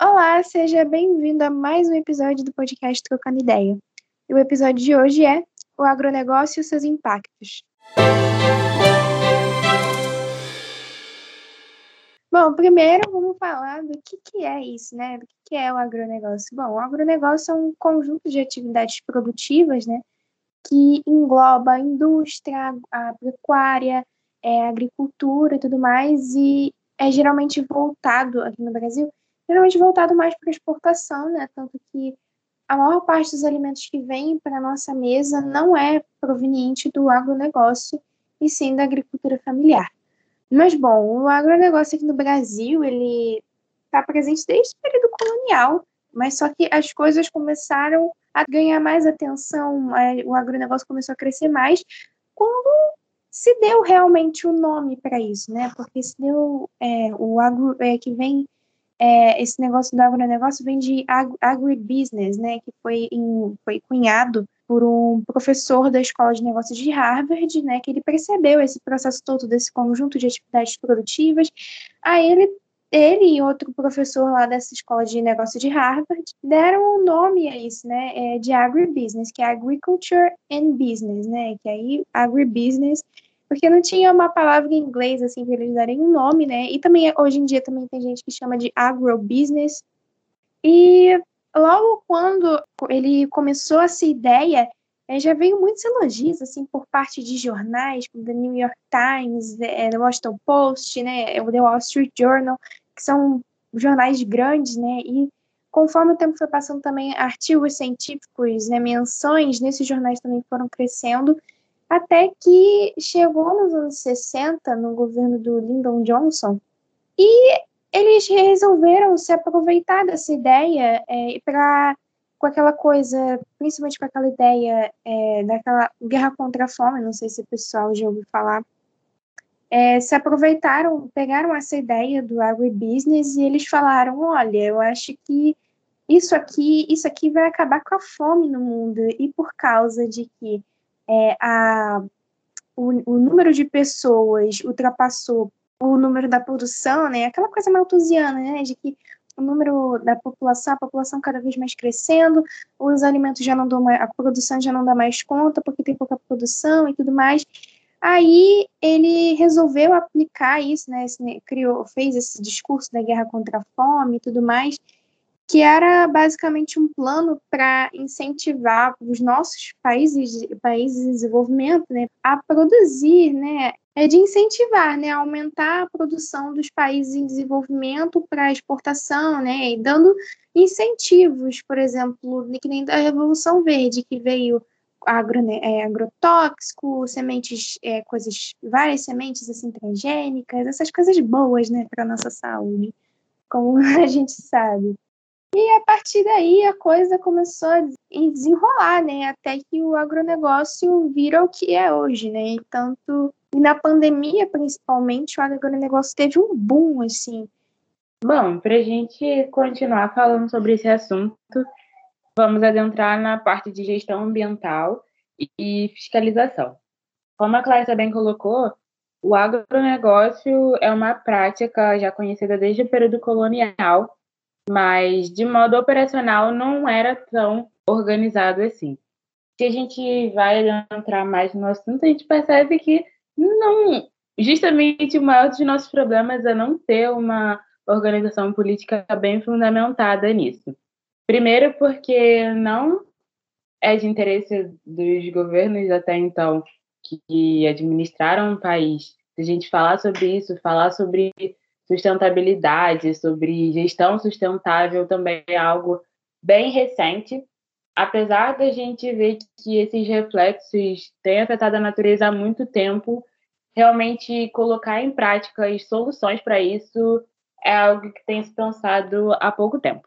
Olá, seja bem-vindo a mais um episódio do podcast Trocando Ideia. E o episódio de hoje é o agronegócio e seus impactos. Bom, primeiro vamos falar do que, que é isso, né? Do que, que é o agronegócio. Bom, o agronegócio é um conjunto de atividades produtivas, né? Que engloba a indústria, a pecuária, é, a agricultura e tudo mais, e é geralmente voltado aqui no Brasil geralmente voltado mais para exportação, né? Tanto que a maior parte dos alimentos que vêm para a nossa mesa não é proveniente do agronegócio, e sim da agricultura familiar. Mas, bom, o agronegócio aqui no Brasil, ele está presente desde o período colonial, mas só que as coisas começaram a ganhar mais atenção, o agronegócio começou a crescer mais quando se deu realmente o um nome para isso, né? Porque se deu é, o agro é, que vem é, esse negócio do agronegócio vem de ag agribusiness, né, que foi, em, foi cunhado por um professor da Escola de Negócios de Harvard, né, que ele percebeu esse processo todo desse conjunto de atividades produtivas. Aí ele, ele e outro professor lá dessa Escola de Negócios de Harvard deram o um nome a isso, né, é, de agribusiness, que é Agriculture and Business, né, que aí agribusiness porque não tinha uma palavra em inglês, assim, para eles darem um nome, né? E também, hoje em dia, também tem gente que chama de agrobusiness. E logo quando ele começou essa ideia, é, já veio muitos elogios, assim, por parte de jornais, como The New York Times, é, The Washington Post, né, o The Wall Street Journal, que são jornais grandes, né, e conforme o tempo foi passando também, artigos científicos, né, menções nesses jornais também foram crescendo, até que chegou nos anos 60, no governo do Lyndon Johnson, e eles resolveram se aproveitar dessa ideia é, para com aquela coisa, principalmente com aquela ideia é, daquela guerra contra a fome, não sei se o pessoal já ouviu falar, é, se aproveitaram, pegaram essa ideia do agribusiness e eles falaram, olha, eu acho que isso aqui, isso aqui vai acabar com a fome no mundo e por causa de que é, a, o, o, número de pessoas ultrapassou o número da produção, né? Aquela coisa malthusiana, né? De que o número da população, a população cada vez mais crescendo, os alimentos já não dão mais, a produção já não dá mais conta porque tem pouca produção e tudo mais. Aí ele resolveu aplicar isso, né? Criou, fez esse discurso da guerra contra a fome e tudo mais que era basicamente um plano para incentivar os nossos países, países em desenvolvimento, né, a produzir, né, é de incentivar, né, aumentar a produção dos países em desenvolvimento para exportação, né, e dando incentivos, por exemplo, que nem da Revolução Verde, que veio agro, né, é, agrotóxico, sementes, é, coisas, várias sementes assim transgênicas, essas coisas boas, né, para nossa saúde, como a gente sabe. E a partir daí a coisa começou a desenrolar, né? Até que o agronegócio vira o que é hoje, né? E tanto na pandemia, principalmente, o agronegócio teve um boom, assim. Bom, para a gente continuar falando sobre esse assunto, vamos adentrar na parte de gestão ambiental e fiscalização. Como a Clarissa bem colocou, o agronegócio é uma prática já conhecida desde o período colonial mas de modo operacional não era tão organizado assim. Se a gente vai entrar mais no assunto, a gente percebe que não, justamente o maior dos nossos problemas é não ter uma organização política bem fundamentada nisso. Primeiro, porque não é de interesse dos governos até então que administraram o país. Se a gente falar sobre isso, falar sobre sustentabilidade, sobre gestão sustentável também é algo bem recente. Apesar da gente ver que esses reflexos têm afetado a natureza há muito tempo, realmente colocar em prática as soluções para isso é algo que tem se pensado há pouco tempo.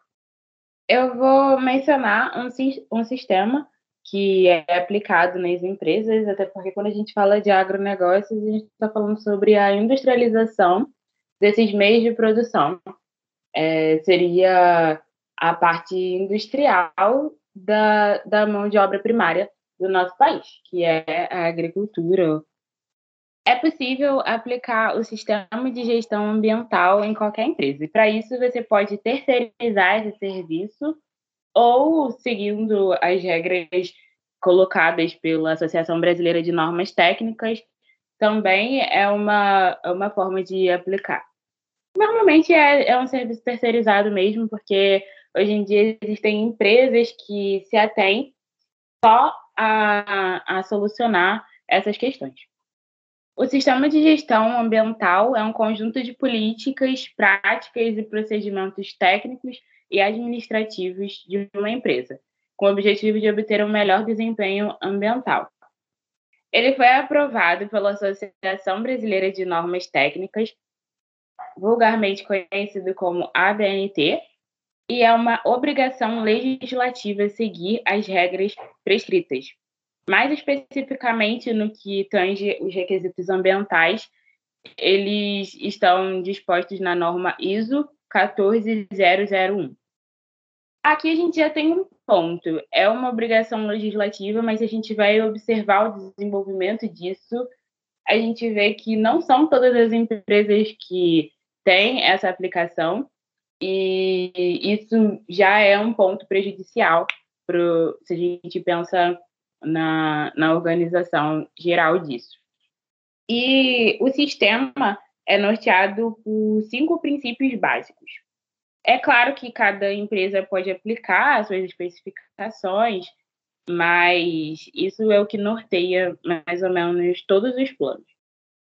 Eu vou mencionar um, um sistema que é aplicado nas empresas, até porque quando a gente fala de agronegócios, a gente está falando sobre a industrialização desses meios de produção. É, seria a parte industrial da, da mão de obra primária do nosso país, que é a agricultura, É possível aplicar o sistema de gestão ambiental em qualquer empresa. E para isso você pode terceirizar esse serviço ou seguindo as regras colocadas pela Associação Brasileira de Normas Técnicas, também é uma, uma forma de aplicar. Normalmente é, é um serviço terceirizado mesmo, porque hoje em dia existem empresas que se atêm só a, a solucionar essas questões. O sistema de gestão ambiental é um conjunto de políticas, práticas e procedimentos técnicos e administrativos de uma empresa, com o objetivo de obter um melhor desempenho ambiental. Ele foi aprovado pela Associação Brasileira de Normas Técnicas, vulgarmente conhecido como ABNT, e é uma obrigação legislativa seguir as regras prescritas. Mais especificamente no que tange os requisitos ambientais, eles estão dispostos na norma ISO 14001. Aqui a gente já tem um ponto. É uma obrigação legislativa, mas a gente vai observar o desenvolvimento disso. A gente vê que não são todas as empresas que têm essa aplicação, e isso já é um ponto prejudicial pro, se a gente pensa na, na organização geral disso. E o sistema é norteado por cinco princípios básicos. É claro que cada empresa pode aplicar as suas especificações, mas isso é o que norteia mais ou menos todos os planos.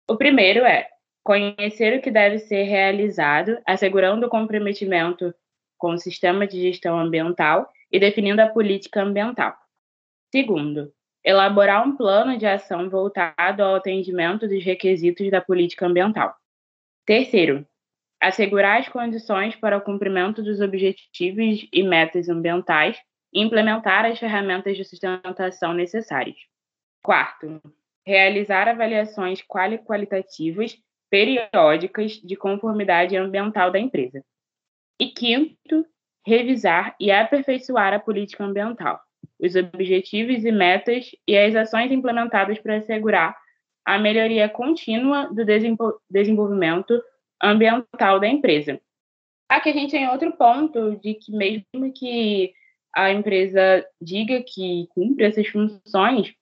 O primeiro é conhecer o que deve ser realizado, assegurando o comprometimento com o sistema de gestão ambiental e definindo a política ambiental. Segundo, elaborar um plano de ação voltado ao atendimento dos requisitos da política ambiental. Terceiro, assegurar as condições para o cumprimento dos objetivos e metas ambientais implementar as ferramentas de sustentação necessárias. Quarto, realizar avaliações qualitativas periódicas de conformidade ambiental da empresa. E quinto, revisar e aperfeiçoar a política ambiental, os objetivos e metas e as ações implementadas para assegurar a melhoria contínua do desenvolvimento ambiental da empresa. Aqui a gente tem outro ponto de que mesmo que a empresa diga que cumpre essas funções,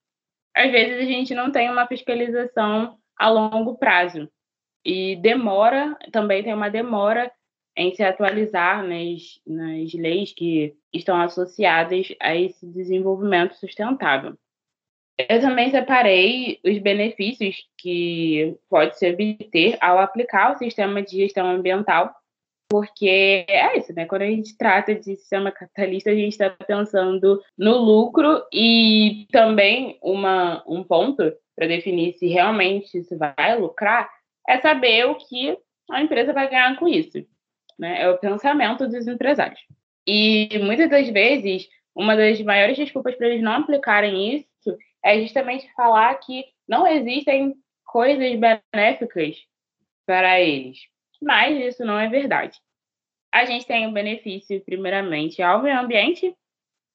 às vezes a gente não tem uma fiscalização a longo prazo e demora, também tem uma demora em se atualizar nas, nas leis que estão associadas a esse desenvolvimento sustentável. Eu também separei os benefícios que pode se obter ao aplicar o sistema de gestão ambiental, porque é isso, né? Quando a gente trata de sistema capitalista, a gente está pensando no lucro e também uma, um ponto para definir se realmente isso vai lucrar é saber o que a empresa vai ganhar com isso. Né? É o pensamento dos empresários. E muitas das vezes, uma das maiores desculpas para eles não aplicarem isso é justamente falar que não existem coisas benéficas para eles. Mas isso não é verdade. A gente tem um benefício, primeiramente, ao meio ambiente.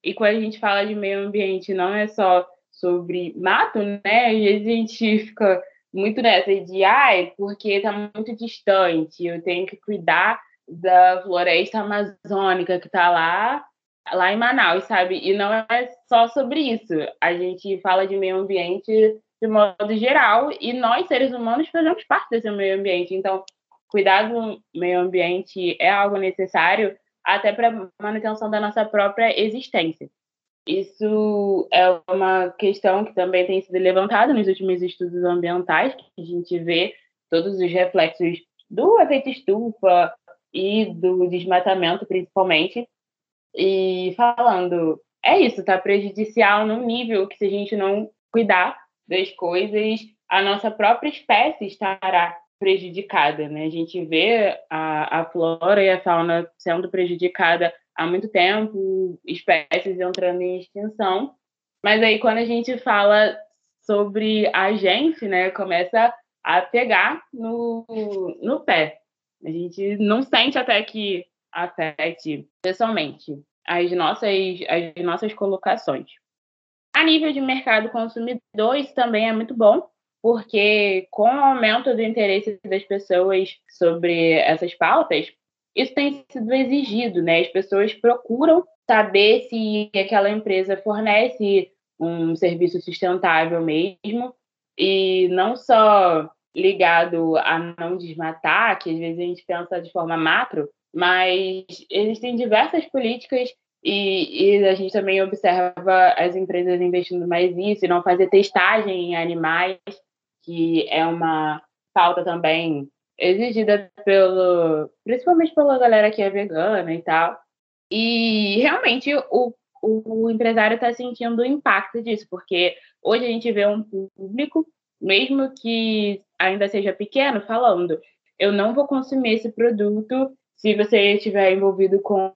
E quando a gente fala de meio ambiente, não é só sobre mato, né? Às vezes a gente fica muito nessa de, ai, porque está muito distante, eu tenho que cuidar da floresta amazônica que está lá, lá em Manaus, sabe? E não é só sobre isso. A gente fala de meio ambiente de modo geral e nós, seres humanos, fazemos parte desse meio ambiente. Então, cuidar do meio ambiente é algo necessário até para manutenção da nossa própria existência. Isso é uma questão que também tem sido levantada nos últimos estudos ambientais, que a gente vê todos os reflexos do efeito estufa e do desmatamento, principalmente. E falando, é isso, tá prejudicial num nível que se a gente não cuidar das coisas, a nossa própria espécie estará prejudicada, né? A gente vê a, a flora e a fauna sendo prejudicada há muito tempo, espécies entrando em extinção. Mas aí quando a gente fala sobre a gente, né, começa a pegar no, no pé. A gente não sente até que afete pessoalmente as nossas, as nossas colocações. A nível de mercado consumidor, isso também é muito bom, porque com o aumento do interesse das pessoas sobre essas pautas, isso tem sido exigido, né? As pessoas procuram saber se aquela empresa fornece um serviço sustentável mesmo e não só ligado a não desmatar, que às vezes a gente pensa de forma macro, mas existem diversas políticas e, e, a gente também observa as empresas investindo mais nisso não fazer testagem em animais, que é uma pauta também exigida pelo, principalmente pela galera que é vegana e tal. E realmente o, o empresário está sentindo o impacto disso, porque hoje a gente vê um público, mesmo que ainda seja pequeno, falando: eu não vou consumir esse produto se você estiver envolvido com,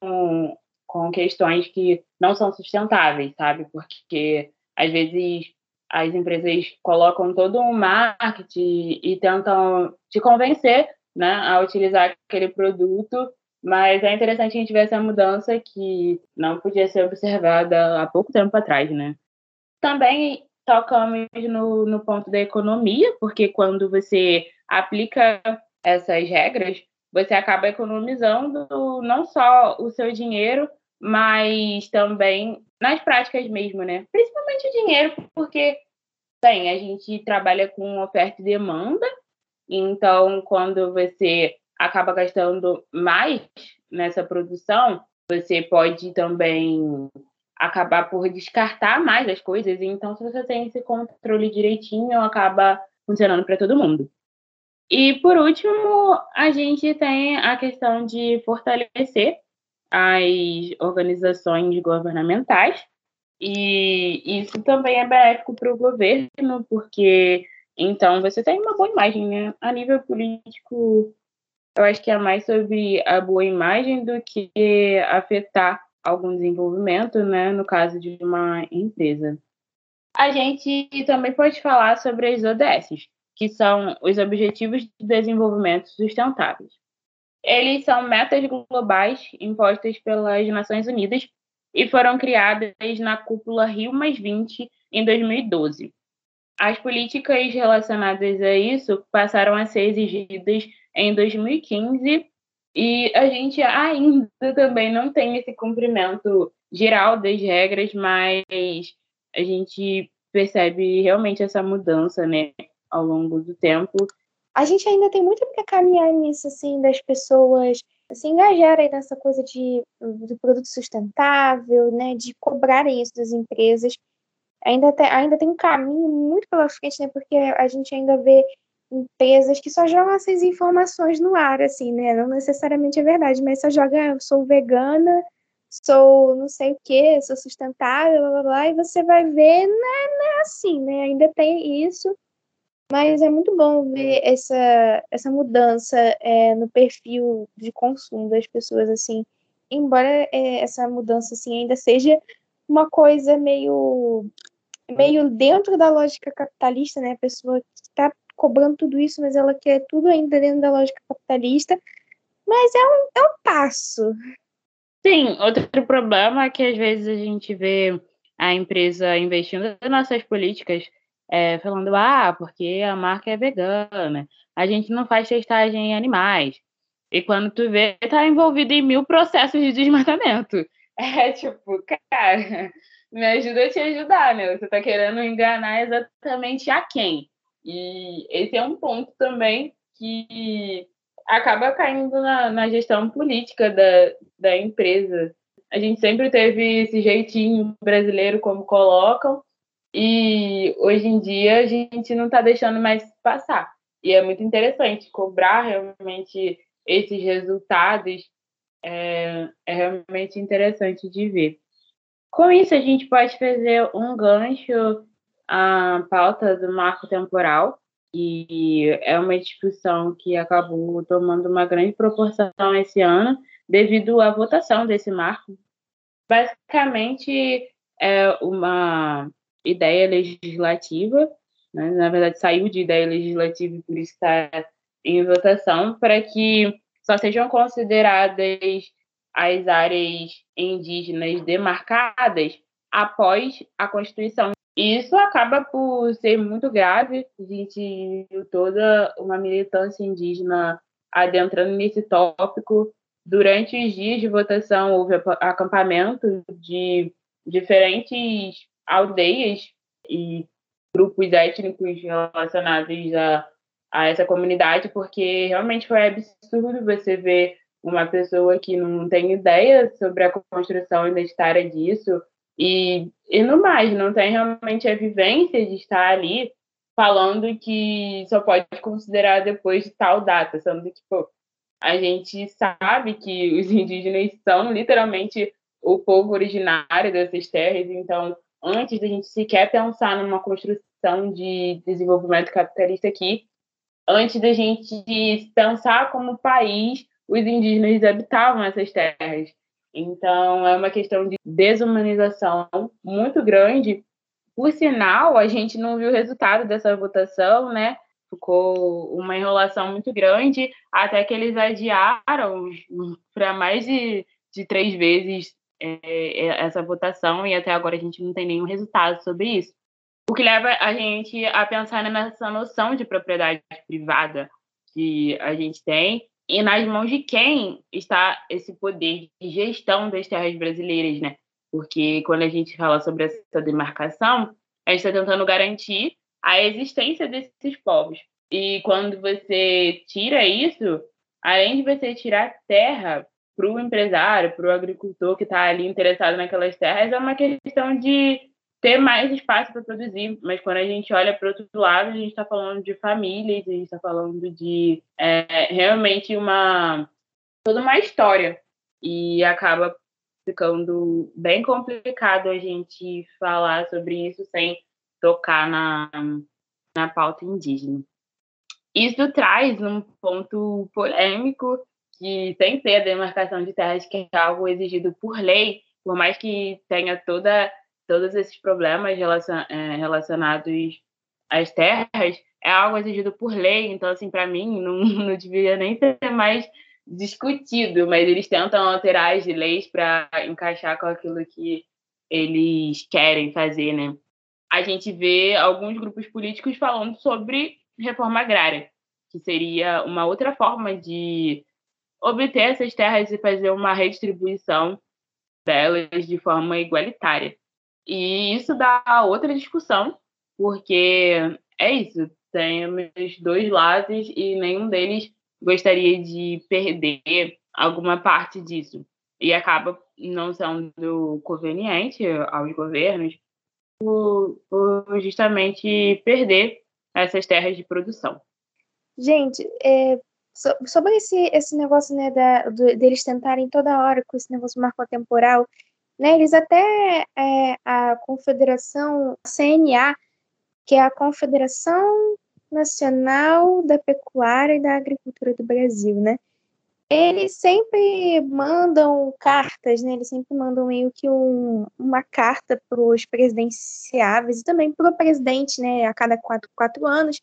com questões que não são sustentáveis, sabe? Porque às vezes as empresas colocam todo um marketing e tentam te convencer né, a utilizar aquele produto, mas é interessante a gente ver essa mudança que não podia ser observada há pouco tempo atrás, né? Também tocamos no, no ponto da economia, porque quando você aplica essas regras, você acaba economizando não só o seu dinheiro, mas também nas práticas mesmo, né? Principalmente o dinheiro, porque, bem, a gente trabalha com oferta e demanda, então quando você acaba gastando mais nessa produção, você pode também acabar por descartar mais as coisas, então se você tem esse controle direitinho, acaba funcionando para todo mundo. E por último, a gente tem a questão de fortalecer as organizações governamentais, e isso também é benéfico para o governo, porque então você tem uma boa imagem, né? A nível político, eu acho que é mais sobre a boa imagem do que afetar algum desenvolvimento, né? No caso de uma empresa. A gente também pode falar sobre as ODS, que são os Objetivos de Desenvolvimento Sustentáveis. Eles são metas globais impostas pelas Nações Unidas e foram criadas na cúpula Rio em 2012. As políticas relacionadas a isso passaram a ser exigidas em 2015 e a gente ainda também não tem esse cumprimento geral das regras, mas a gente percebe realmente essa mudança, né, ao longo do tempo a gente ainda tem muito que caminhar nisso, assim, das pessoas se engajarem nessa coisa de, de produto sustentável, né, de cobrarem isso das empresas. Ainda tem, ainda tem um caminho muito pela frente, né, porque a gente ainda vê empresas que só jogam essas informações no ar, assim, né, não necessariamente é verdade, mas só joga, ah, eu sou vegana, sou não sei o que, sou sustentável, blá, blá, blá, e você vai ver, não é, não é assim, né, ainda tem isso, mas é muito bom ver essa, essa mudança é, no perfil de consumo das pessoas, assim. Embora é, essa mudança, assim, ainda seja uma coisa meio, meio dentro da lógica capitalista, né? A pessoa que está cobrando tudo isso, mas ela quer tudo ainda dentro da lógica capitalista. Mas é um, é um passo. Sim, outro problema é que às vezes a gente vê a empresa investindo nas nossas políticas é, falando, ah, porque a marca é vegana, a gente não faz testagem em animais. E quando tu vê, tá envolvido em mil processos de desmatamento. É tipo, cara, me ajuda a te ajudar, né? Você tá querendo enganar exatamente a quem? E esse é um ponto também que acaba caindo na, na gestão política da, da empresa. A gente sempre teve esse jeitinho brasileiro, como colocam, e hoje em dia a gente não está deixando mais passar. E é muito interessante cobrar realmente esses resultados. É, é realmente interessante de ver. Com isso, a gente pode fazer um gancho à pauta do marco temporal, e é uma discussão que acabou tomando uma grande proporção esse ano devido à votação desse marco. Basicamente, é uma ideia legislativa, né? na verdade saiu de ideia legislativa e por isso está em votação, para que só sejam consideradas as áreas indígenas demarcadas após a Constituição. E isso acaba por ser muito grave. A gente viu toda uma militância indígena adentrando nesse tópico. Durante os dias de votação, houve acampamento de diferentes aldeias e grupos étnicos relacionados a, a essa comunidade, porque realmente foi absurdo você ver uma pessoa que não tem ideia sobre a construção identitária disso e, e no mais, não tem realmente a vivência de estar ali falando que só pode considerar depois de tal data, sendo que pô, a gente sabe que os indígenas são literalmente o povo originário dessas terras, então antes da gente sequer pensar numa construção de desenvolvimento capitalista aqui, antes da gente pensar como país, os indígenas habitavam essas terras. Então, é uma questão de desumanização muito grande. Por sinal, a gente não viu o resultado dessa votação, né? Ficou uma enrolação muito grande, até que eles adiaram para mais de, de três vezes é, é, essa votação e até agora a gente não tem nenhum resultado sobre isso. O que leva a gente a pensar nessa noção de propriedade privada que a gente tem e nas mãos de quem está esse poder de gestão das terras brasileiras, né? Porque quando a gente fala sobre essa demarcação, a gente está tentando garantir a existência desses povos. E quando você tira isso, além de você tirar terra para o empresário, para o agricultor que está ali interessado naquelas terras, é uma questão de ter mais espaço para produzir. Mas quando a gente olha para outro lado, a gente está falando de famílias, a gente está falando de é, realmente uma toda uma história e acaba ficando bem complicado a gente falar sobre isso sem tocar na, na pauta indígena. Isso traz um ponto polêmico tem que ter a demarcação de terras, que é algo exigido por lei, por mais que tenha toda, todos esses problemas é, relacionados às terras, é algo exigido por lei. Então, assim, para mim, não, não deveria nem ser mais discutido, mas eles tentam alterar as leis para encaixar com aquilo que eles querem fazer, né? A gente vê alguns grupos políticos falando sobre reforma agrária, que seria uma outra forma de obter essas terras e fazer uma redistribuição delas de forma igualitária. E isso dá outra discussão, porque é isso, temos dois lados e nenhum deles gostaria de perder alguma parte disso. E acaba não sendo conveniente aos governos por, justamente perder essas terras de produção. Gente, é, sobre esse, esse negócio, né, da, do, deles tentarem toda hora com esse negócio marco temporal, né, eles até é, a confederação CNA, que é a Confederação Nacional da Pecuária e da Agricultura do Brasil, né, eles sempre mandam cartas, né? Eles sempre mandam meio que um, uma carta para os presidenciáveis e também para o presidente, né? A cada quatro, quatro anos,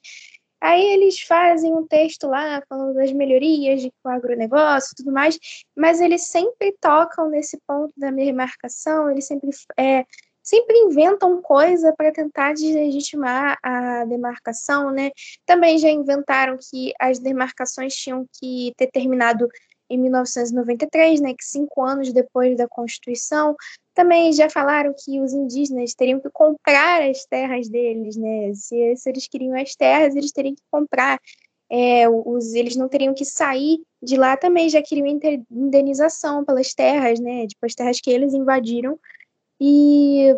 Aí eles fazem um texto lá falando das melhorias de o agronegócio e tudo mais, mas eles sempre tocam nesse ponto da demarcação, eles sempre, é, sempre inventam coisa para tentar deslegitimar a demarcação, né? Também já inventaram que as demarcações tinham que ter terminado em 1993, né, que cinco anos depois da Constituição, também já falaram que os indígenas teriam que comprar as terras deles, né? Se, se eles queriam as terras, eles teriam que comprar. É, os, eles não teriam que sair de lá também, já queriam indenização pelas terras, né? Tipo, as terras que eles invadiram. E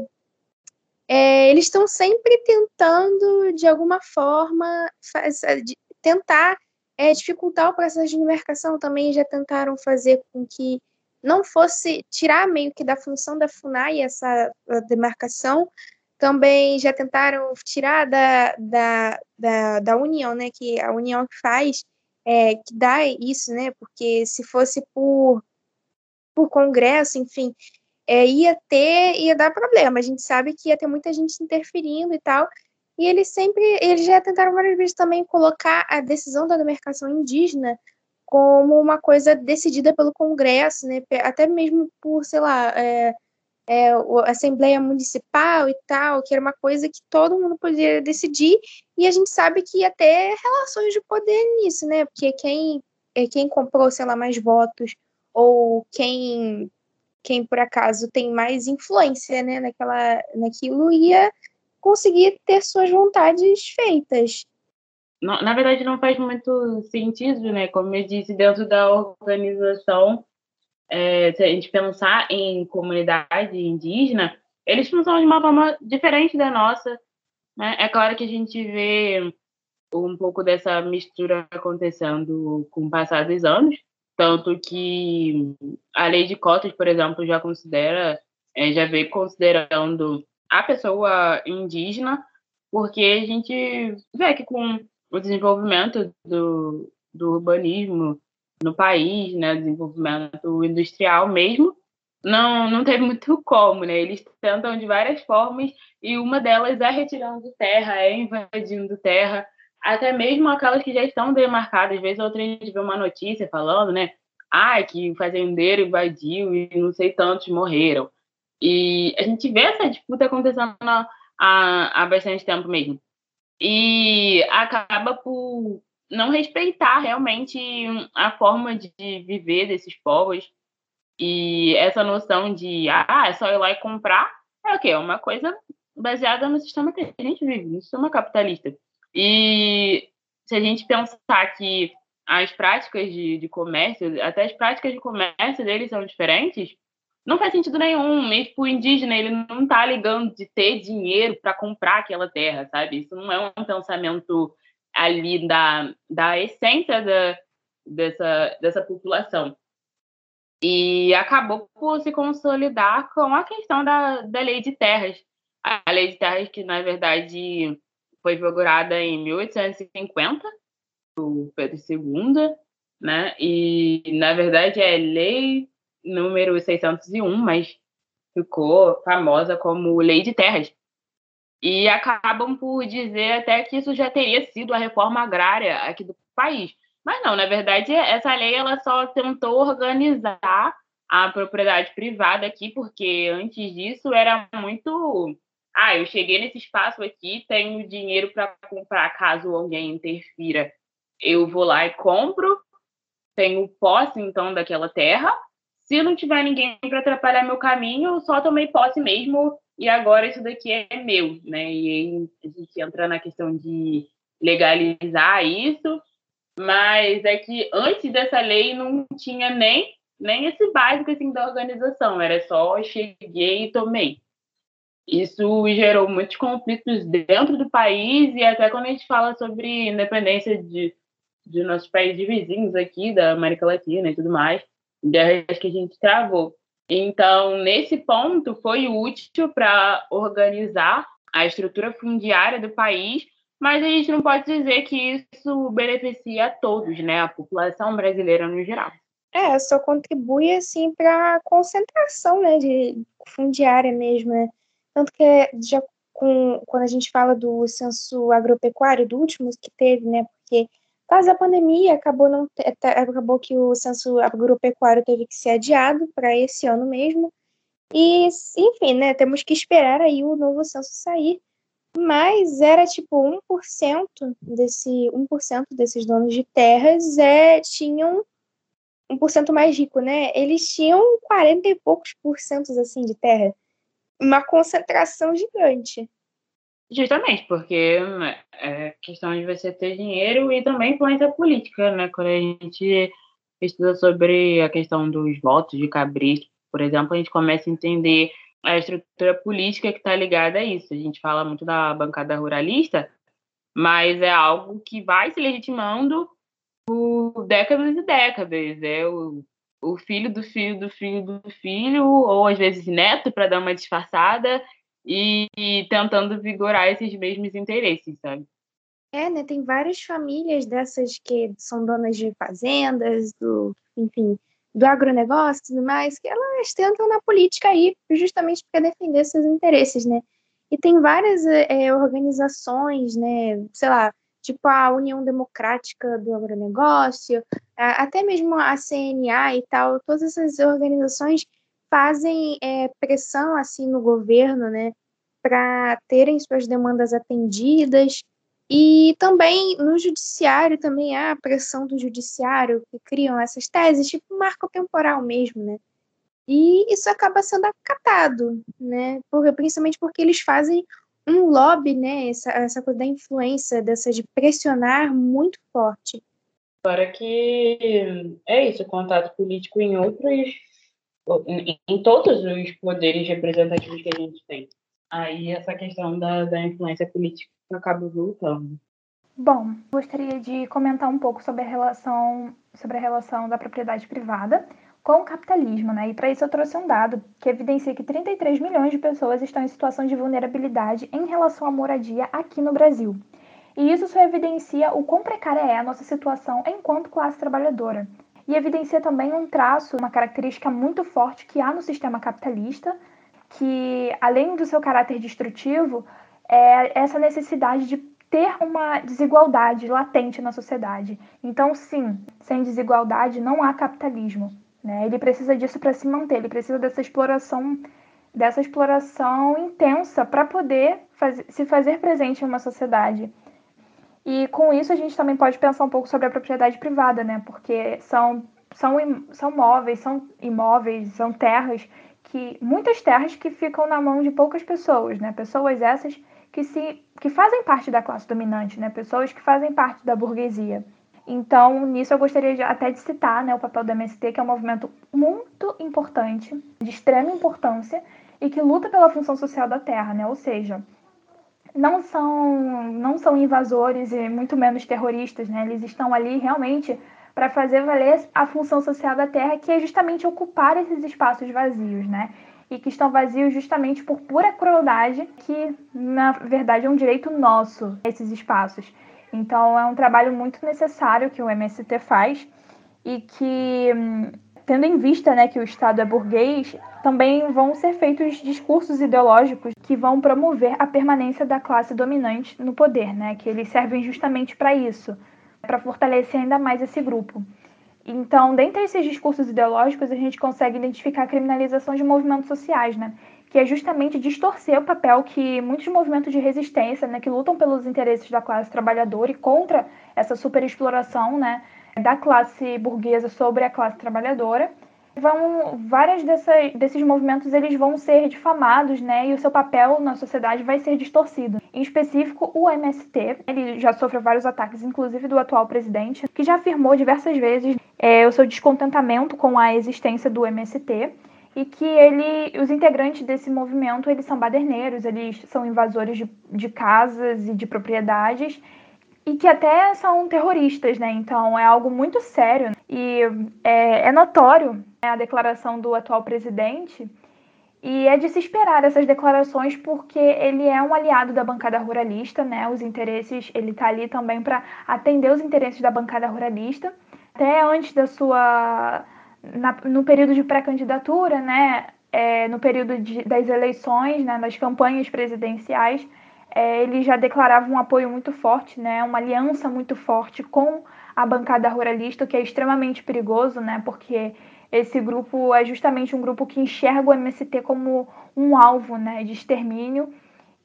é, eles estão sempre tentando, de alguma forma, faz, tentar é, dificultar o processo de demarcação. Também já tentaram fazer com que não fosse tirar meio que da função da FUNAI essa demarcação, também já tentaram tirar da, da, da, da União, né, que a União que faz, é, que dá isso, né, porque se fosse por, por Congresso, enfim, é, ia ter, ia dar problema, a gente sabe que ia ter muita gente interferindo e tal, e eles sempre, eles já tentaram várias vezes também colocar a decisão da demarcação indígena como uma coisa decidida pelo Congresso, né? até mesmo por, sei lá, é, é, a Assembleia Municipal e tal, que era uma coisa que todo mundo poderia decidir, e a gente sabe que ia ter relações de poder nisso, né? Porque quem, é, quem comprou, sei lá, mais votos, ou quem, quem por acaso tem mais influência né, naquela, naquilo, ia conseguir ter suas vontades feitas. Na verdade, não faz muito sentido, né? Como eu disse, dentro da organização, é, se a gente pensar em comunidade indígena, eles funcionam de uma forma diferente da nossa. Né? É claro que a gente vê um pouco dessa mistura acontecendo com o passar dos anos, tanto que a lei de cotas, por exemplo, já considera, é, já vem considerando a pessoa indígena, porque a gente vê que com o desenvolvimento do, do urbanismo no país, né, desenvolvimento industrial mesmo, não, não teve muito como, né? Eles tentam de várias formas e uma delas é retirando terra, é invadindo terra, até mesmo aquelas que já estão demarcadas. Às vezes outra gente vê uma notícia falando, né? Ah, que fazendeiro invadiu e não sei tantos morreram. E a gente vê essa disputa acontecendo há, há bastante tempo mesmo. E acaba por não respeitar realmente a forma de viver desses povos. E essa noção de, ah, é só ir lá e comprar, é o quê? É uma coisa baseada no sistema que a gente vive, no sistema capitalista. E se a gente pensar que as práticas de, de comércio, até as práticas de comércio deles são diferentes, não faz sentido nenhum. Mesmo tipo, o indígena, ele não está ligando de ter dinheiro para comprar aquela terra, sabe? Isso não é um pensamento ali da, da essência da, dessa, dessa população. E acabou por se consolidar com a questão da, da lei de terras. A lei de terras que, na verdade, foi inaugurada em 1850, do Pedro II, né? E, na verdade, é lei número 601, mas ficou famosa como lei de terras e acabam por dizer até que isso já teria sido a reforma agrária aqui do país. Mas não, na verdade, essa lei ela só tentou organizar a propriedade privada aqui, porque antes disso era muito. Ah, eu cheguei nesse espaço aqui, tenho dinheiro para comprar caso alguém interfira. Eu vou lá e compro, tenho posse então daquela terra. Se não tiver ninguém para atrapalhar meu caminho, só tomei posse mesmo e agora isso daqui é meu, né? E aí a gente entra na questão de legalizar isso, mas é que antes dessa lei não tinha nem, nem esse básico assim, da organização, era só cheguei e tomei. Isso gerou muitos conflitos dentro do país e até quando a gente fala sobre independência de, de nossos países vizinhos aqui, da América Latina e tudo mais, guerras que a gente travou. Então, nesse ponto, foi útil para organizar a estrutura fundiária do país, mas a gente não pode dizer que isso beneficia a todos, né? A população brasileira no geral. É, só contribui, assim, para a concentração, né, de fundiária mesmo, né? Tanto que já com, quando a gente fala do censo agropecuário, do último que teve, né, porque causa da pandemia, acabou, não, acabou que o censo agropecuário teve que ser adiado para esse ano mesmo. E, enfim, né, temos que esperar aí o novo censo sair. Mas era tipo 1% desse 1% desses donos de terras é, tinham 1% mais rico, né? Eles tinham 40 e poucos por cento assim de terra. Uma concentração gigante. Justamente, porque é questão de você ter dinheiro e também influência política, né? Quando a gente estuda sobre a questão dos votos de cabresto, por exemplo, a gente começa a entender a estrutura política que está ligada a isso. A gente fala muito da bancada ruralista, mas é algo que vai se legitimando por décadas e décadas. É o, o filho do filho do filho do filho, ou às vezes neto, para dar uma disfarçada, e, e tentando vigorar esses mesmos interesses, sabe? É, né? Tem várias famílias dessas que são donas de fazendas, do, enfim, do agronegócio e tudo mais, que elas tentam na política aí justamente para defender seus interesses, né? E tem várias é, organizações, né? Sei lá, tipo a União Democrática do Agronegócio, até mesmo a CNA e tal, todas essas organizações fazem é, pressão assim no governo, né, para terem suas demandas atendidas. E também no judiciário também há a pressão do judiciário que criam essas teses, tipo marco temporal mesmo, né? E isso acaba sendo acatado, né? Porque, principalmente porque eles fazem um lobby, né? Essa, essa coisa da influência, dessa de pressionar muito forte. Para que é isso, contato político em outros, em, em todos os poderes representativos que a gente tem aí essa questão da, da influência política acaba voltando. Bom, gostaria de comentar um pouco sobre a relação, sobre a relação da propriedade privada com o capitalismo, né? E para isso eu trouxe um dado que evidencia que 33 milhões de pessoas estão em situação de vulnerabilidade em relação à moradia aqui no Brasil. E isso só evidencia o quão precária é a nossa situação enquanto classe trabalhadora. E evidencia também um traço, uma característica muito forte que há no sistema capitalista, que, além do seu caráter destrutivo, é essa necessidade de ter uma desigualdade latente na sociedade. Então, sim, sem desigualdade não há capitalismo. Né? Ele precisa disso para se manter, ele precisa dessa exploração, dessa exploração intensa para poder se fazer presente em uma sociedade. E com isso a gente também pode pensar um pouco sobre a propriedade privada, né? Porque são, são, são móveis, são imóveis, são terras que muitas terras que ficam na mão de poucas pessoas, né? Pessoas essas que se que fazem parte da classe dominante, né? Pessoas que fazem parte da burguesia. Então, nisso eu gostaria de, até de citar, né, o papel do MST, que é um movimento muito importante, de extrema importância e que luta pela função social da terra, né? Ou seja, não são não são invasores e muito menos terroristas, né? Eles estão ali realmente para fazer valer a função social da Terra, que é justamente ocupar esses espaços vazios, né? E que estão vazios justamente por pura crueldade, que na verdade é um direito nosso, esses espaços. Então é um trabalho muito necessário que o MST faz e que, tendo em vista né, que o Estado é burguês, também vão ser feitos discursos ideológicos que vão promover a permanência da classe dominante no poder, né? Que eles servem justamente para isso para fortalecer ainda mais esse grupo. Então, dentre esses discursos ideológicos, a gente consegue identificar a criminalização de movimentos sociais, né? que é justamente distorcer o papel que muitos movimentos de resistência, né, que lutam pelos interesses da classe trabalhadora e contra essa superexploração né, da classe burguesa sobre a classe trabalhadora, vão várias dessa, desses movimentos eles vão ser difamados, né, e o seu papel na sociedade vai ser distorcido. Em específico, o MST, ele já sofreu vários ataques, inclusive do atual presidente, que já afirmou diversas vezes é, o seu descontentamento com a existência do MST e que ele, os integrantes desse movimento, eles são baderneiros, eles são invasores de, de casas e de propriedades e que até são terroristas, né? Então é algo muito sério e é, é notório né, a declaração do atual presidente e é de se esperar essas declarações porque ele é um aliado da bancada ruralista, né? Os interesses, ele está ali também para atender os interesses da bancada ruralista. Até antes da sua na, no período de pré-candidatura, né? É, no período de, das eleições, né, nas campanhas presidenciais, é, ele já declarava um apoio muito forte, né, uma aliança muito forte com a bancada ruralista, o que é extremamente perigoso, né, porque esse grupo é justamente um grupo que enxerga o MST como um alvo né, de extermínio.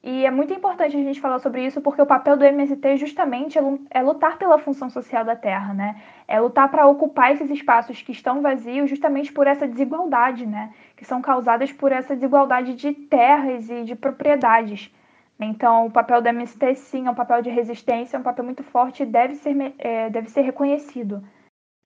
E é muito importante a gente falar sobre isso porque o papel do MST justamente é, é lutar pela função social da terra, né? É lutar para ocupar esses espaços que estão vazios justamente por essa desigualdade, né? Que são causadas por essa desigualdade de terras e de propriedades. Então, o papel do MST, sim, é um papel de resistência, é um papel muito forte e deve ser, é, deve ser reconhecido.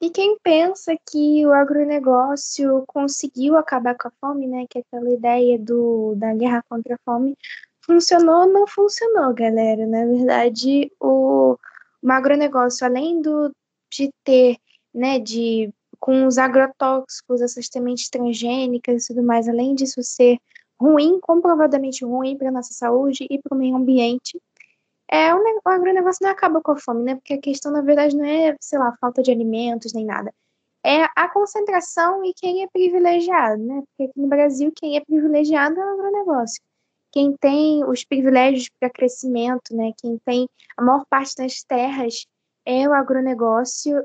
E quem pensa que o agronegócio conseguiu acabar com a fome, né, que é aquela ideia do, da guerra contra a fome, funcionou não funcionou, galera. Na verdade, o, o agronegócio, além do, de ter, né, de com os agrotóxicos, essas sementes transgênicas e tudo mais, além disso ser ruim, comprovadamente ruim para nossa saúde e para o meio ambiente. É, o, o agronegócio não acaba com a fome, né? Porque a questão, na verdade, não é, sei lá, falta de alimentos nem nada. É a concentração e quem é privilegiado, né? Porque aqui no Brasil, quem é privilegiado é o agronegócio. Quem tem os privilégios para crescimento, né? Quem tem a maior parte das terras é o agronegócio.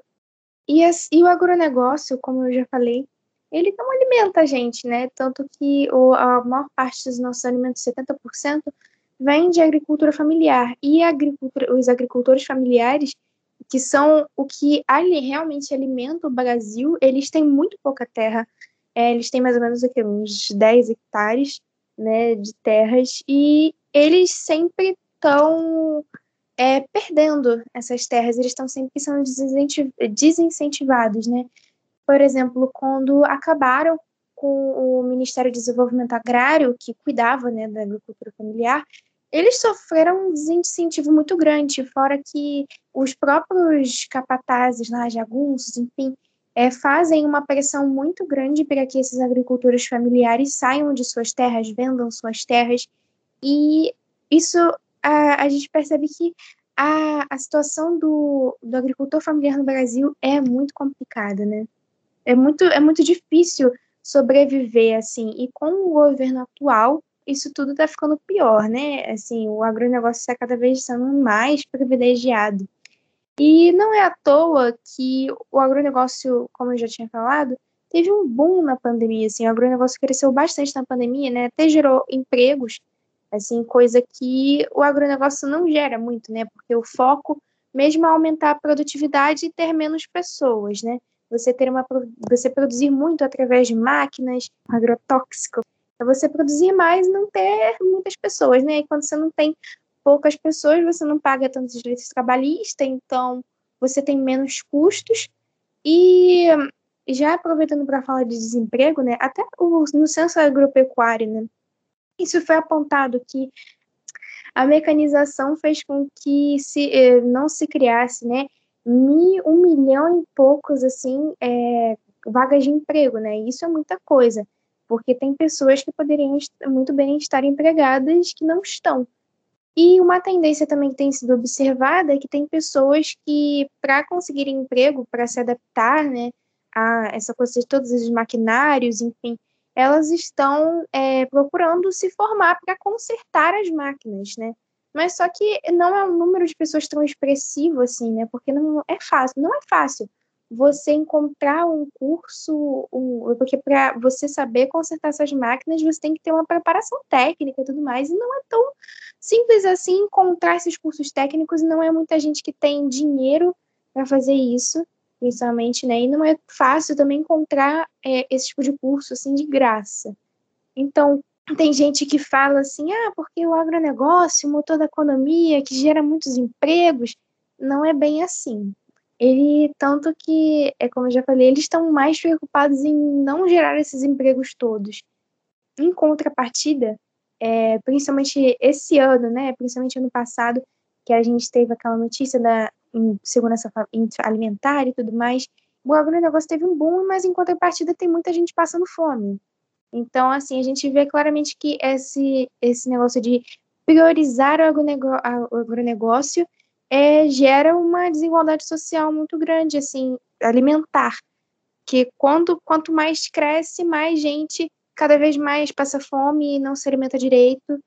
E, e o agronegócio, como eu já falei, ele não alimenta a gente, né? Tanto que o, a maior parte dos nossos alimentos, 70%, vem de agricultura familiar. E agricultura, os agricultores familiares, que são o que ali realmente alimenta o Brasil, eles têm muito pouca terra. É, eles têm mais ou menos aqui, uns 10 hectares né, de terras, e eles sempre estão é, perdendo essas terras, eles estão sempre sendo desincentivados, né? Por exemplo, quando acabaram com o Ministério do Desenvolvimento Agrário, que cuidava né, da agricultura familiar, eles sofreram um desincentivo muito grande, fora que os próprios capatazes lá, jagunços, enfim, é, fazem uma pressão muito grande para que esses agricultores familiares saiam de suas terras, vendam suas terras, e isso a, a gente percebe que a, a situação do, do agricultor familiar no Brasil é muito complicada, né? É muito, é muito difícil sobreviver, assim, e com o governo atual, isso tudo está ficando pior, né? Assim, o agronegócio está cada vez sendo mais privilegiado. E não é à toa que o agronegócio, como eu já tinha falado, teve um boom na pandemia, assim, o agronegócio cresceu bastante na pandemia, né? Até gerou empregos, assim, coisa que o agronegócio não gera muito, né? Porque o foco mesmo é aumentar a produtividade e ter menos pessoas, né? Você ter uma você produzir muito através de máquinas agrotóxicas, é você produzir mais e não ter muitas pessoas, né? E quando você não tem poucas pessoas, você não paga tantos direitos trabalhistas, então você tem menos custos. E já aproveitando para falar de desemprego, né? Até o, no censo agropecuário, né? Isso foi apontado que a mecanização fez com que se, eh, não se criasse, né, um milhão e poucos, assim, é, vagas de emprego, né, isso é muita coisa, porque tem pessoas que poderiam muito bem estar empregadas que não estão. E uma tendência também que tem sido observada é que tem pessoas que, para conseguir emprego, para se adaptar, né, a essa coisa de todos os maquinários, enfim, elas estão é, procurando se formar para consertar as máquinas, né? Mas só que não é um número de pessoas tão expressivo assim, né? Porque não é fácil, não é fácil você encontrar um curso, um, porque para você saber consertar essas máquinas, você tem que ter uma preparação técnica e tudo mais, e não é tão simples assim encontrar esses cursos técnicos, não é muita gente que tem dinheiro para fazer isso principalmente, né? E não é fácil também encontrar é, esse tipo de curso assim de graça. Então, tem gente que fala assim: ah, porque o agronegócio, o motor da economia, que gera muitos empregos, não é bem assim. Ele, tanto que, é como eu já falei, eles estão mais preocupados em não gerar esses empregos todos. Em contrapartida, é, principalmente esse ano, né, principalmente ano passado, que a gente teve aquela notícia da segurança alimentar e tudo mais, o agronegócio teve um boom, mas em contrapartida tem muita gente passando fome. Então, assim, a gente vê claramente que esse, esse negócio de priorizar o agronegócio é, gera uma desigualdade social muito grande, assim, alimentar. Que quando, quanto mais cresce, mais gente cada vez mais passa fome e não se alimenta direito.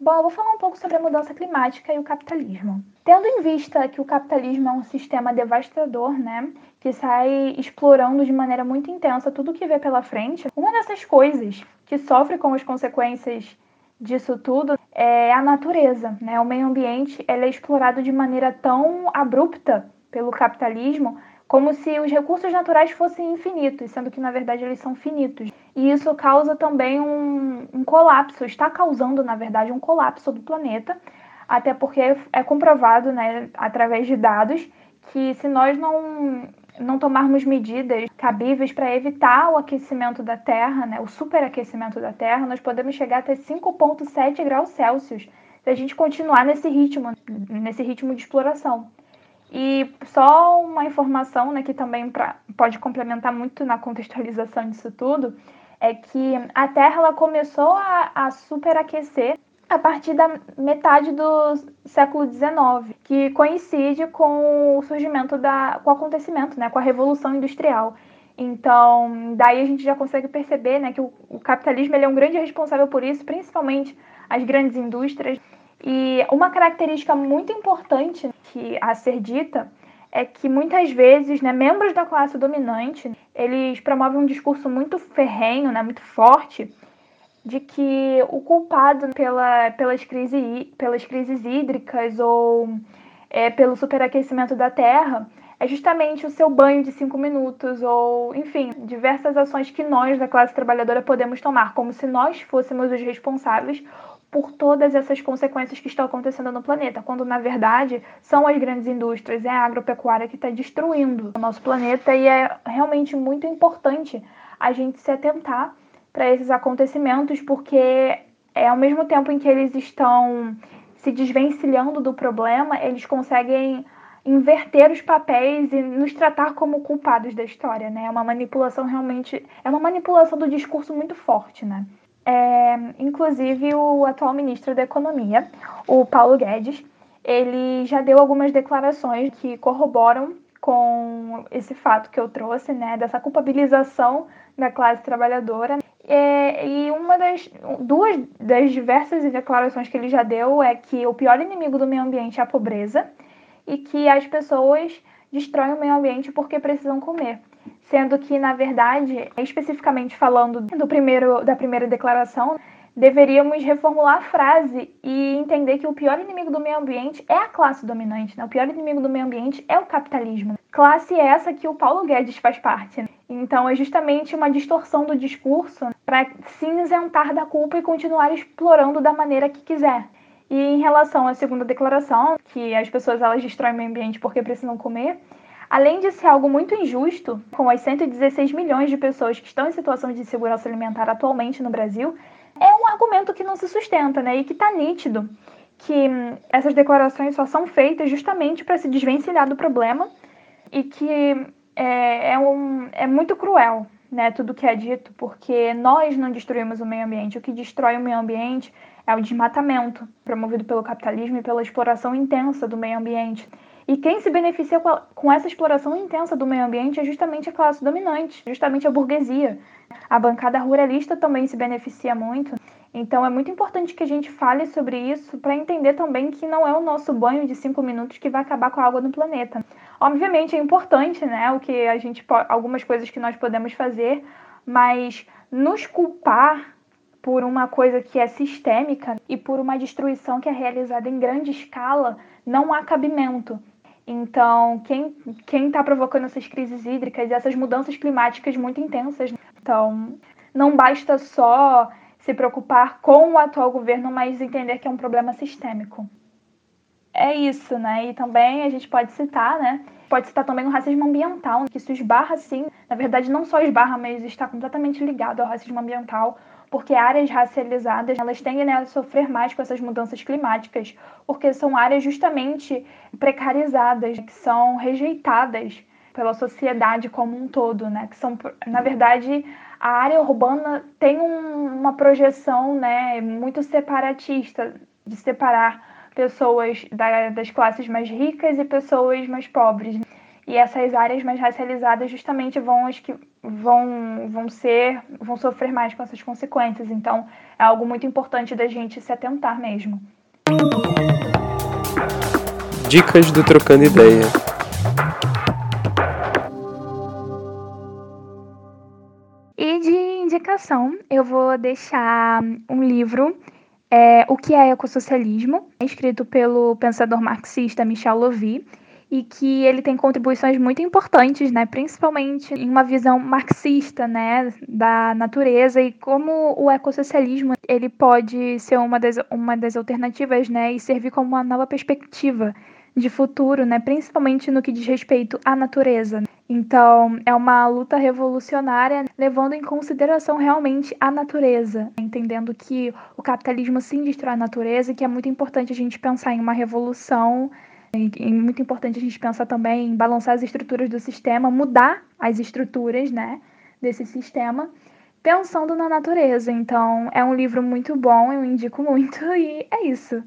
Bom, eu vou falar um pouco sobre a mudança climática e o capitalismo. Tendo em vista que o capitalismo é um sistema devastador, né, que sai explorando de maneira muito intensa tudo que vê pela frente, uma dessas coisas que sofre com as consequências disso tudo é a natureza, né? O meio ambiente ele é explorado de maneira tão abrupta pelo capitalismo como se os recursos naturais fossem infinitos, sendo que na verdade eles são finitos. E isso causa também um, um colapso, está causando na verdade um colapso do planeta, até porque é comprovado, né, através de dados, que se nós não, não tomarmos medidas cabíveis para evitar o aquecimento da Terra, né, o superaquecimento da Terra, nós podemos chegar até 5,7 graus Celsius se a gente continuar nesse ritmo, nesse ritmo de exploração. E só uma informação né, que também pra, pode complementar muito na contextualização disso tudo, é que a Terra ela começou a, a superaquecer a partir da metade do século XIX, que coincide com o surgimento da, com o acontecimento, né, com a Revolução Industrial. Então, daí a gente já consegue perceber né, que o, o capitalismo ele é um grande responsável por isso, principalmente as grandes indústrias. E uma característica muito importante que a ser dita é que muitas vezes, né, membros da classe dominante, eles promovem um discurso muito ferrenho, né, muito forte, de que o culpado pela, pelas, crise, pelas crises hídricas ou é, pelo superaquecimento da Terra é justamente o seu banho de cinco minutos ou, enfim, diversas ações que nós da classe trabalhadora podemos tomar, como se nós fôssemos os responsáveis por todas essas consequências que estão acontecendo no planeta, quando na verdade são as grandes indústrias, é a agropecuária que está destruindo o nosso planeta e é realmente muito importante a gente se atentar para esses acontecimentos, porque é ao mesmo tempo em que eles estão se desvencilhando do problema, eles conseguem inverter os papéis e nos tratar como culpados da história, né? É uma manipulação realmente, é uma manipulação do discurso muito forte, né? É, inclusive o atual ministro da Economia, o Paulo Guedes, ele já deu algumas declarações que corroboram com esse fato que eu trouxe, né, dessa culpabilização da classe trabalhadora. É, e uma das duas das diversas declarações que ele já deu é que o pior inimigo do meio ambiente é a pobreza e que as pessoas destroem o meio ambiente porque precisam comer. Sendo que, na verdade, especificamente falando do primeiro, da primeira declaração, deveríamos reformular a frase e entender que o pior inimigo do meio ambiente é a classe dominante, né? O pior inimigo do meio ambiente é o capitalismo. Classe essa que o Paulo Guedes faz parte. Né? Então é justamente uma distorção do discurso para se isentar da culpa e continuar explorando da maneira que quiser. E em relação à segunda declaração, que as pessoas elas destroem o meio ambiente porque precisam comer, além de ser algo muito injusto, com as 116 milhões de pessoas que estão em situação de insegurança alimentar atualmente no Brasil, é um argumento que não se sustenta, né? E que está nítido que hum, essas declarações só são feitas justamente para se desvencilhar do problema e que é, é, um, é muito cruel, né? Tudo que é dito, porque nós não destruímos o meio ambiente. O que destrói o meio ambiente é o desmatamento, promovido pelo capitalismo e pela exploração intensa do meio ambiente. E quem se beneficia com essa exploração intensa do meio ambiente é justamente a classe dominante, justamente a burguesia. A bancada ruralista também se beneficia muito. Então é muito importante que a gente fale sobre isso para entender também que não é o nosso banho de cinco minutos que vai acabar com a água no planeta. Obviamente é importante, né, o que a gente algumas coisas que nós podemos fazer, mas nos culpar por uma coisa que é sistêmica e por uma destruição que é realizada em grande escala, não há cabimento. Então, quem está provocando essas crises hídricas e essas mudanças climáticas muito intensas? Então, não basta só se preocupar com o atual governo, mas entender que é um problema sistêmico. É isso, né? E também a gente pode citar, né? Pode citar também o racismo ambiental, que isso esbarra, sim. Na verdade, não só esbarra, mas está completamente ligado ao racismo ambiental, porque áreas racializadas elas tendem a sofrer mais com essas mudanças climáticas, porque são áreas justamente precarizadas, que são rejeitadas pela sociedade como um todo, né? Que são, na verdade, a área urbana tem um, uma projeção, né, muito separatista de separar pessoas da, das classes mais ricas e pessoas mais pobres. E essas áreas mais racializadas justamente vão as que vão, vão ser, vão sofrer mais com essas consequências. Então, é algo muito importante da gente se atentar mesmo. Dicas do Trocando Ideia. E de indicação, eu vou deixar um livro, é, O que é Ecossocialismo, escrito pelo pensador marxista Michel Lovy e que ele tem contribuições muito importantes, né, principalmente em uma visão marxista, né, da natureza e como o ecossocialismo ele pode ser uma das, uma das alternativas, né, e servir como uma nova perspectiva de futuro, né, principalmente no que diz respeito à natureza. Então, é uma luta revolucionária levando em consideração realmente a natureza, entendendo que o capitalismo sim destrói a natureza e que é muito importante a gente pensar em uma revolução é muito importante a gente pensar também em balançar as estruturas do sistema, mudar as estruturas né, desse sistema, pensando na natureza. Então, é um livro muito bom, eu indico muito, e é isso.